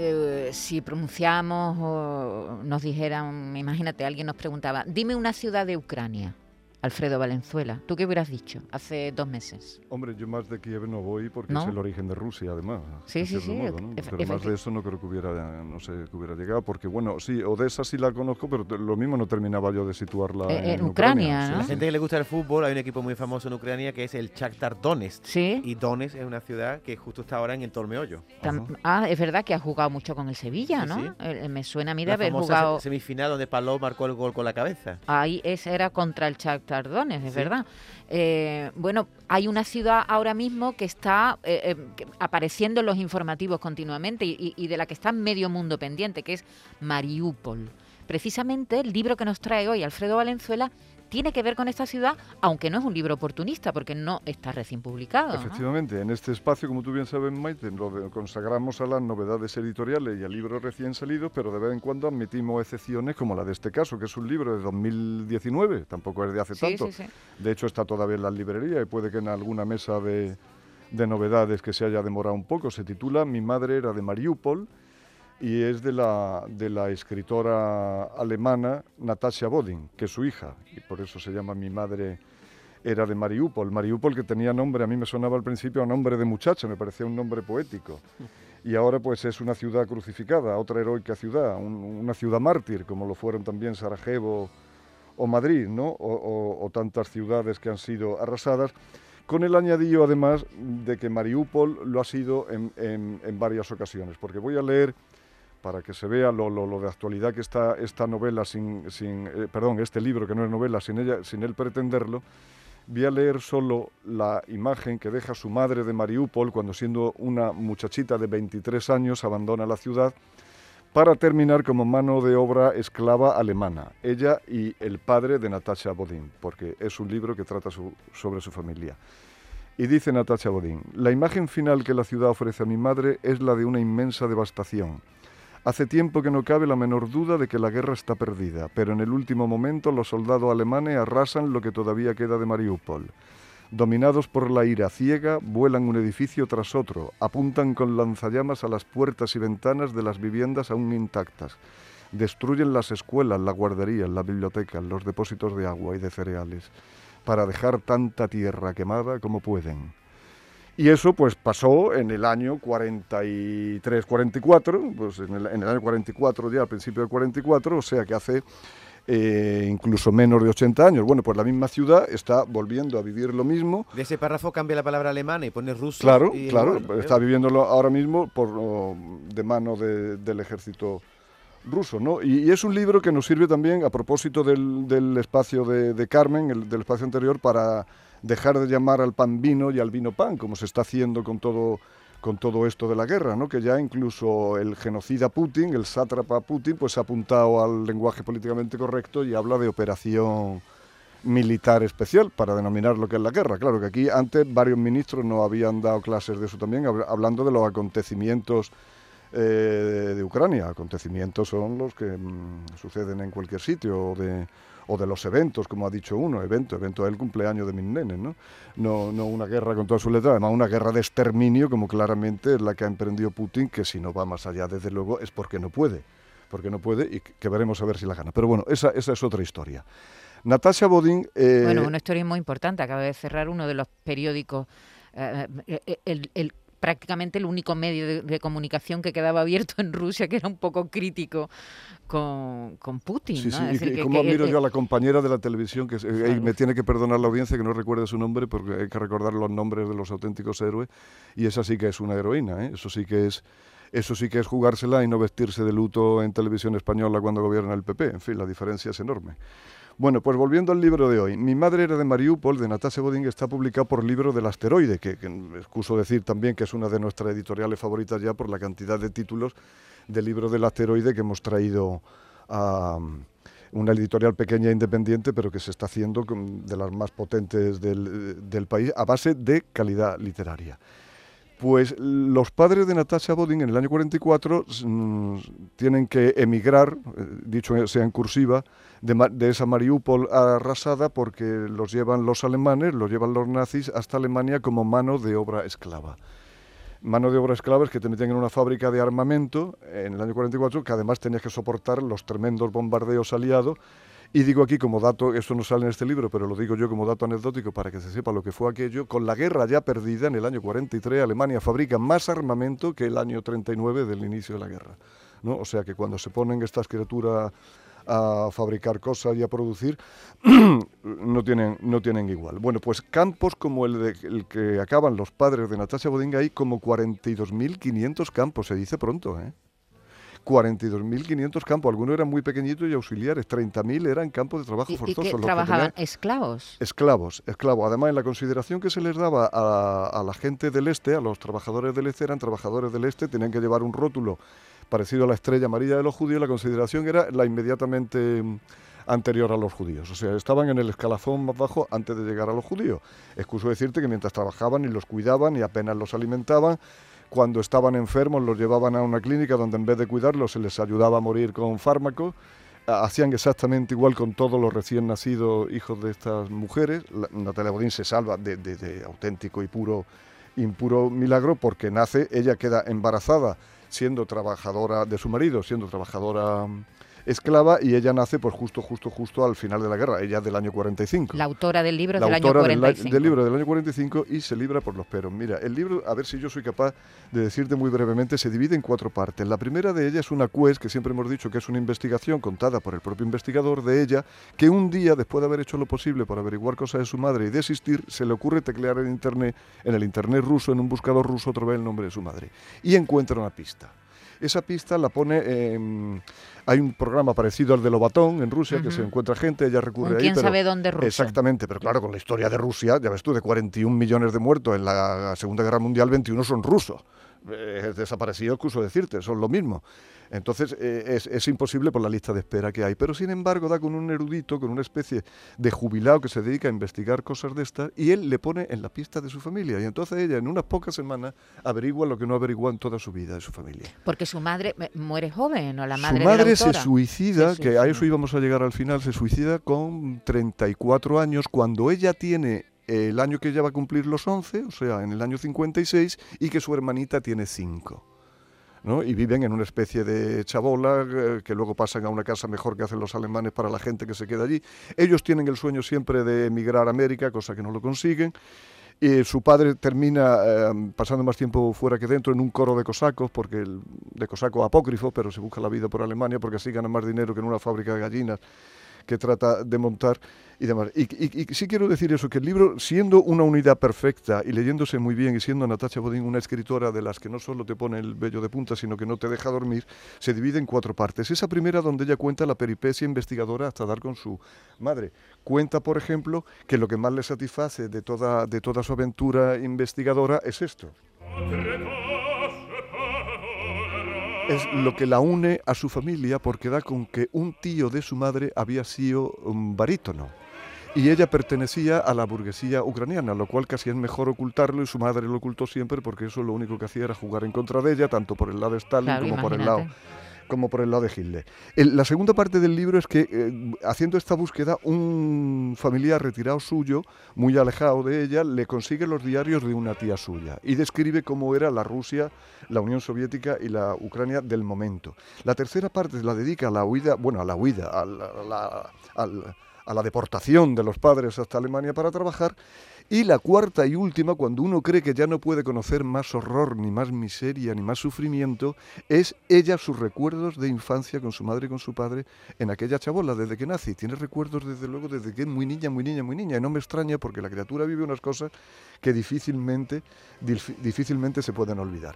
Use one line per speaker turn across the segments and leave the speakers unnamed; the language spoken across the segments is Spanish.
eh, si pronunciamos o nos dijeran, imagínate, alguien nos preguntaba, dime una ciudad de Ucrania. Alfredo Valenzuela. ¿Tú qué hubieras dicho hace dos meses?
Hombre, yo más de Kiev no voy porque es el origen de Rusia, además.
Sí, sí, sí.
Pero más de eso no creo que hubiera, no sé, que hubiera llegado, porque bueno, sí, Odessa sí la conozco, pero lo mismo no terminaba yo de situarla
eh, en, Ucrania.
La gente que le gusta el fútbol, hay un equipo muy famoso en Ucrania que es el Shakhtar Donetsk.
Sí.
Y Donetsk es una ciudad que justo está ahora en el Tormeollo.
Ah, es verdad que ha jugado mucho con el Sevilla, ¿no? Eh, me suena a mí de haber jugado...
semifinal donde Paló marcó el gol con la cabeza.
Ahí ese era contra el Shakhtar Donetsk, es verdad. Eh, bueno, hay una ciudad ahora mismo que está eh, eh, apareciendo en los informativos continuamente y, y, de la que está medio mundo pendiente, que es Mariupol. Precisamente el libro que nos trae hoy Alfredo Valenzuela tiene que ver con esta ciudad, aunque no es un libro oportunista, porque no está recién publicado.
Efectivamente, en este espacio, como tú bien sabes, Maite, lo consagramos a las novedades editoriales y a libros recién salidos, pero de vez en cuando admitimos excepciones como la de este caso, que es un libro de 2019, tampoco es de hace tanto. De hecho, está todavía en las librerías y puede que en alguna mesa de, de novedades que se haya demorado un poco. Se titula Mi madre era de Mariupol y es de la, de la escritora alemana Natasha Bodin, que es su hija, y por eso se llama Mi madre era de Mariupol. Mariupol que tenía nombre, a mí me sonaba al principio a nombre de muchacha, me parecía un nombre poético. Y ahora pues es una ciudad crucificada, otra heroica ciudad, una ciudad mártir, como lo fueron también Sarajevo o Madrid, ¿no? O, tantas ciudades que han sido arrasadas, con el añadido además de que Mariupol lo ha sido en, en varias ocasiones, porque voy a leer para que se vea lo, de actualidad que está esta novela, sin, sin eh, perdón, este libro que no es novela, sin, ella, sin él pretenderlo, voy a leer solo la imagen que deja su madre de Mariupol cuando siendo una muchachita de 23 años abandona la ciudad para terminar como mano de obra esclava alemana, ella y el padre de Natasha Bodin, porque es un libro que trata sobre su familia. Y dice Natasha Bodin, la imagen final que la ciudad ofrece a mi madre es la de una inmensa devastación Hace tiempo que no cabe la menor duda de que la guerra está perdida, pero en el último momento los soldados alemanes arrasan lo que todavía queda de Mariupol. Dominados por la ira ciega, vuelan un edificio tras otro, apuntan con lanzallamas a las puertas y ventanas de las viviendas aún intactas. Destruyen las escuelas, la guardería, la biblioteca, los depósitos de agua y de cereales, para dejar tanta tierra quemada como pueden. Y eso pues pasó en el año 43-44, pues en el, año 44 ya, al principio del 44, o sea que hace eh, incluso menos de 80 años. Bueno, pues la misma ciudad está volviendo a vivir lo mismo.
De ese párrafo cambia la palabra alemana y pone ruso.
Claro, claro, está viviéndolo ahora mismo por, de mano del ejército ruso, ¿no? Y, es un libro que nos sirve también a propósito del, espacio de, Carmen, el, del espacio anterior, para dejar de llamar al pan vino y al vino pan, como se está haciendo con todo con todo esto de la guerra, ¿no? que ya incluso el genocida Putin, el sátrapa Putin, pues ha apuntado al lenguaje políticamente correcto y habla de operación militar especial para denominar lo que es la guerra. Claro que aquí antes varios ministros no habían dado clases de eso también, hablando de los acontecimientos eh, de Ucrania. Acontecimientos son los que mm, suceden en cualquier sitio, de o de los eventos, como ha dicho uno, evento, evento del cumpleaños de mis ¿no? No, no una guerra con toda su letra, además una guerra de exterminio, como claramente es la que ha emprendido Putin, que si no va más allá, desde luego, es porque no puede, porque no puede y que veremos a ver si la gana. Pero bueno, esa, esa es otra historia. Natasha Bodin...
Eh, bueno, una historia muy importante, acaba de cerrar uno de los periódicos, eh, eh, el prácticamente el único medio de, comunicación que quedaba abierto en Rusia, que era un poco crítico con, con Putin.
Sí, sí, y, como admiro yo a la compañera de la televisión, que eh, me tiene que perdonar la audiencia que no recuerde su nombre, porque hay que recordar los nombres de los auténticos héroes, y esa sí que es una heroína, ¿eh? eso sí que es... Eso sí que es jugársela y no vestirse de luto en televisión española cuando gobierna el PP. En fin, la diferencia es enorme. Bueno, pues volviendo al libro de hoy. Mi madre era de Mariupol, de Natasha Bodin, está publicado por Libro del Asteroide, que, excuso decir también que es una de nuestras editoriales favoritas ya por la cantidad de títulos del Libro del Asteroide que hemos traído a una editorial pequeña e independiente, pero que se está haciendo de las más potentes del país a base de calidad literaria. Pues los padres de Natasha Bodin en el año 44 mm, tienen que emigrar, eh, dicho sea en cursiva, de, de esa Mariupol arrasada porque los llevan los alemanes, los llevan los nazis hasta Alemania como mano de obra esclava. Mano de obra esclava es que te metían en una fábrica de armamento en el año 44 que además tenías que soportar los tremendos bombardeos aliados y digo aquí como dato, esto no sale en este libro, pero lo digo yo como dato anecdótico para que se sepa lo que fue aquello, con la guerra ya perdida en el año 43, Alemania fabrica más armamento que el año 39 del inicio de la guerra. ¿no? O sea que cuando se ponen estas criaturas a fabricar cosas y a producir, no tienen, no tienen igual. Bueno, pues campos como el, de, el que acaban los padres de Natasha Bodinga, hay como 42.500 campos, se dice pronto, ¿eh? 42.500 campos, algunos eran muy pequeñitos y auxiliares, 30.000 eran campos de trabajo
¿Y, y que trabajaban esclavos?
Esclavos, esclavos. Además, en la consideración que se les daba a, a la gente del este, a los trabajadores del este, eran trabajadores del este, tenían que llevar un rótulo parecido a la estrella amarilla de los judíos. La consideración era la inmediatamente mm, anterior a los judíos. O sea, estaban en el escalafón más bajo antes de llegar a los judíos. Excuso decirte que mientras trabajaban y los cuidaban y apenas los alimentaban, cuando estaban enfermos los llevaban a una clínica donde en vez de cuidarlos se les ayudaba a morir con fármacos Ah, hacían exactamente igual con todos los recién nacidos hijos de estas mujeres. Natalia Bodín se salva de, de- auténtico y puro, impuro milagro porque nace, ella queda embarazada siendo trabajadora de su marido, siendo trabajadora esclava y ella nace pues justo, justo, justo al final de la guerra, ella es del año 45
La autora del libro
la
del año
autora del,
45.
del libro del año 45 y se libra por los peros. Mira, el libro, a ver si yo soy capaz de decirte muy brevemente, se divide en cuatro partes. La primera de ellas es una quest, que siempre hemos dicho que es una investigación contada por el propio investigador de ella, que un día, después de haber hecho lo posible por averiguar cosas de su madre y desistir, se le ocurre teclear en internet, en el internet ruso, en un buscador ruso, otra vez el nombre de su madre. Y encuentra una pista. Esa pista la pone en... Hay un programa parecido al de Lobatón en Rusia, que se encuentra gente, ella recurre
Un
ahí.
quién sabe dónde ruso.
Exactamente, pero claro, con la historia de Rusia, ya ves tú, de 41 millones de muertos en la Segunda Guerra Mundial, 21 son rusos. Eh, desaparecido, excuso decirte, son lo mismo. Entonces eh, es, es imposible por la lista de espera que hay. Pero sin embargo da con un erudito, con una especie de jubilado que se dedica a investigar cosas de estas y él le pone en la pista de su familia. Y entonces ella en unas pocas semanas averigua lo que no averigua en toda su vida de su familia.
Porque su madre eh, muere joven, o la madre
Su
de la
madre se suicida,
Se
que a
suicida.
eso íbamos a llegar al final, se suicida con 34 años cuando ella tiene el año que ella va a cumplir los 11, o sea, en el año 56, y que su hermanita tiene 5. ¿no? Y viven en una especie de chabola eh, que luego pasan a una casa mejor que hacen los alemanes para la gente que se queda allí. Ellos tienen el sueño siempre de emigrar a América, cosa que no lo consiguen. Y su padre termina eh, pasando más tiempo fuera que dentro en un coro de cosacos, porque el, de cosaco apócrifo, pero se busca la vida por Alemania porque así gana más dinero que en una fábrica de gallinas que trata de montar y demás. Y, sí quiero decir eso, que el libro, siendo una unidad perfecta y leyéndose muy bien y siendo Natasha Bodin una escritora de las que no solo te pone el vello de punta, sino que no te deja dormir, se divide en cuatro partes. Esa primera donde ella cuenta la peripecia investigadora hasta dar con su madre. Cuenta, por ejemplo, que lo que más le satisface de toda, de toda su aventura investigadora es esto. Es lo que la une a su familia porque da con que un tío de su madre había sido un barítono. Y ella pertenecía a la burguesía ucraniana, lo cual casi es mejor ocultarlo y su madre lo ocultó siempre porque eso lo único que hacía era jugar en contra de ella, tanto por el lado de Stalin
Claro,
como por el lado. Como por el lado de Hitler. La segunda parte del libro es que, eh, haciendo esta búsqueda, un familiar retirado suyo, muy alejado de ella, le consigue los diarios de una tía suya y describe cómo era la Rusia, la Unión Soviética y la Ucrania del momento. La tercera parte la dedica a la huida, bueno, a la huida, a la deportación de los padres hasta Alemania para trabajar. Y la cuarta y última, cuando uno cree que ya no puede conocer más horror, ni más miseria, ni más sufrimiento, es ella sus recuerdos de infancia con su madre y con su padre en aquella chabola desde que nace. Y tiene recuerdos desde luego desde que es muy niña, muy niña, muy niña. Y no me extraña porque la criatura vive unas cosas que difícilmente, dif- difícilmente se pueden olvidar.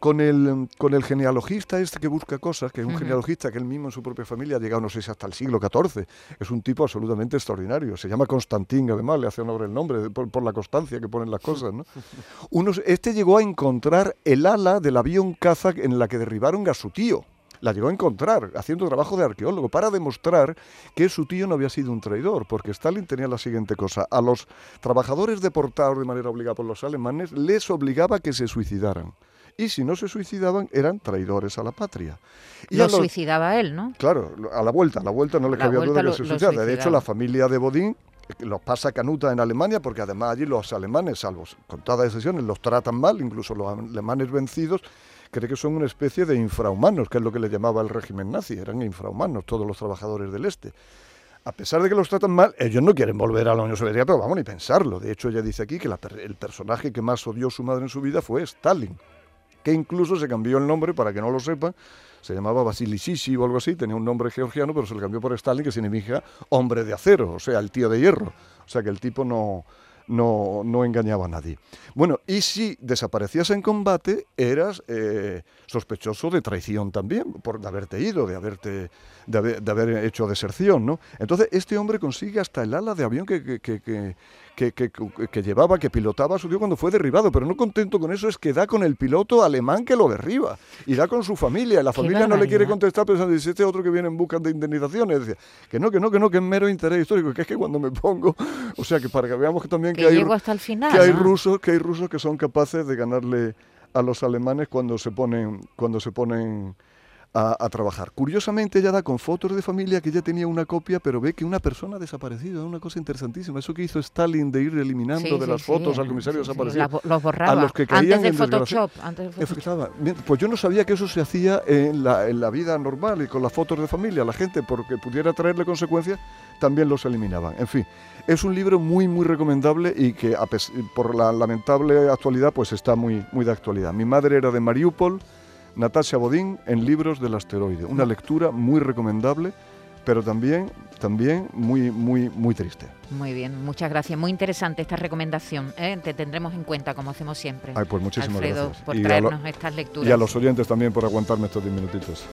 Con el, con el genealogista este que busca cosas, que es un genealogista que él mismo en su propia familia ha llegado, no sé si hasta el siglo XIV, es un tipo absolutamente extraordinario. Se llama Constantín, además, le hace honor el nombre, por, por la constancia que ponen las cosas. ¿no? Unos, este llegó a encontrar el ala del avión caza en la que derribaron a su tío. la llegó a encontrar haciendo trabajo de arqueólogo para demostrar que su tío no había sido un traidor, porque Stalin tenía la siguiente cosa, a los trabajadores deportados de manera obligada por los alemanes les obligaba a que se suicidaran. Y si no se suicidaban, eran traidores a la patria. Y
lo
a los-
suicidaba él, ¿no?
Claro, a la vuelta, a la vuelta no le cabía duda
vuelta
que
lo-
se
lo
suicidara. De hecho, la familia de Bodín los pasa canuta en Alemania porque además allí los alemanes, salvo con todas excepciones, los tratan mal, incluso los alemanes vencidos, cree que son una especie de infrahumanos, que es lo que le llamaba el régimen nazi, eran infrahumanos todos los trabajadores del este. A pesar de que los tratan mal, ellos no quieren volver a la Unión Soviética, pero vamos ni pensarlo. De hecho, ella dice aquí que la el personaje que más odió su madre en su vida fue Stalin, que incluso se cambió el nombre, para que no lo sepan, se llamaba Vasily Sisi o algo así, tenía un nombre georgiano, pero se le cambió por Stalin, que significa hombre de acero, o sea, el tío de hierro. O sea, que el tipo no, no, no engañaba a nadie. Bueno, y si desaparecías en combate, eras eh, sospechoso de traición también, por de haberte ido, de haberte de haber, hecho deserción, ¿no? Entonces, este hombre consigue hasta el ala de avión que, que- que- que- llevaba, que pilotaba a su tío cuando fue derribado, pero no contento con eso, es que da con el piloto alemán que lo derriba, y da con su familia, y la familia no le quiere contestar pensando, dice, este otro que viene en busca de indemnizaciones, decía, que no, que no, que no, que es mero interés histórico, que es que cuando me pongo, o sea, que para que veamos que también que,
Que
hay,
hasta el final.
que hay
¿no?
rusos, que hay rusos que son capaces de ganarle a los alemanes cuando se ponen, cuando se ponen a, a trabajar. Curiosamente, ella da con fotos de familia que ya tenía una copia, pero ve que una persona ha desaparecido. Es una cosa interesantísima. Eso que hizo Stalin de ir eliminando
Sí,
de
sí,
las
sí,
fotos al comisario desaparecido.
los borraba.
A los que caían
Antes del
en.
Photoshop. Antes del Photoshop.
Pues yo no sabía que eso se hacía en la, en la vida normal y con las fotos de familia. La gente, porque pudiera traerle consecuencias, también los eliminaban. En fin, es un libro muy, muy recomendable y que a por la lamentable actualidad, pues está muy, muy de actualidad. Mi madre era de Mariupol, Natasha Bodín, en Libros del Asteroide. Una lectura muy recomendable, pero también, también muy, muy, muy triste.
Muy bien, muchas gracias. Muy interesante esta recomendación. ¿eh? Te tendremos en cuenta, como hacemos siempre.
Ay, pues muchísimas
Alfredo,
gracias.
por
Y a lo-
traernos estas lecturas.
y a los oyentes también por aguantarme estos 10 minutitos.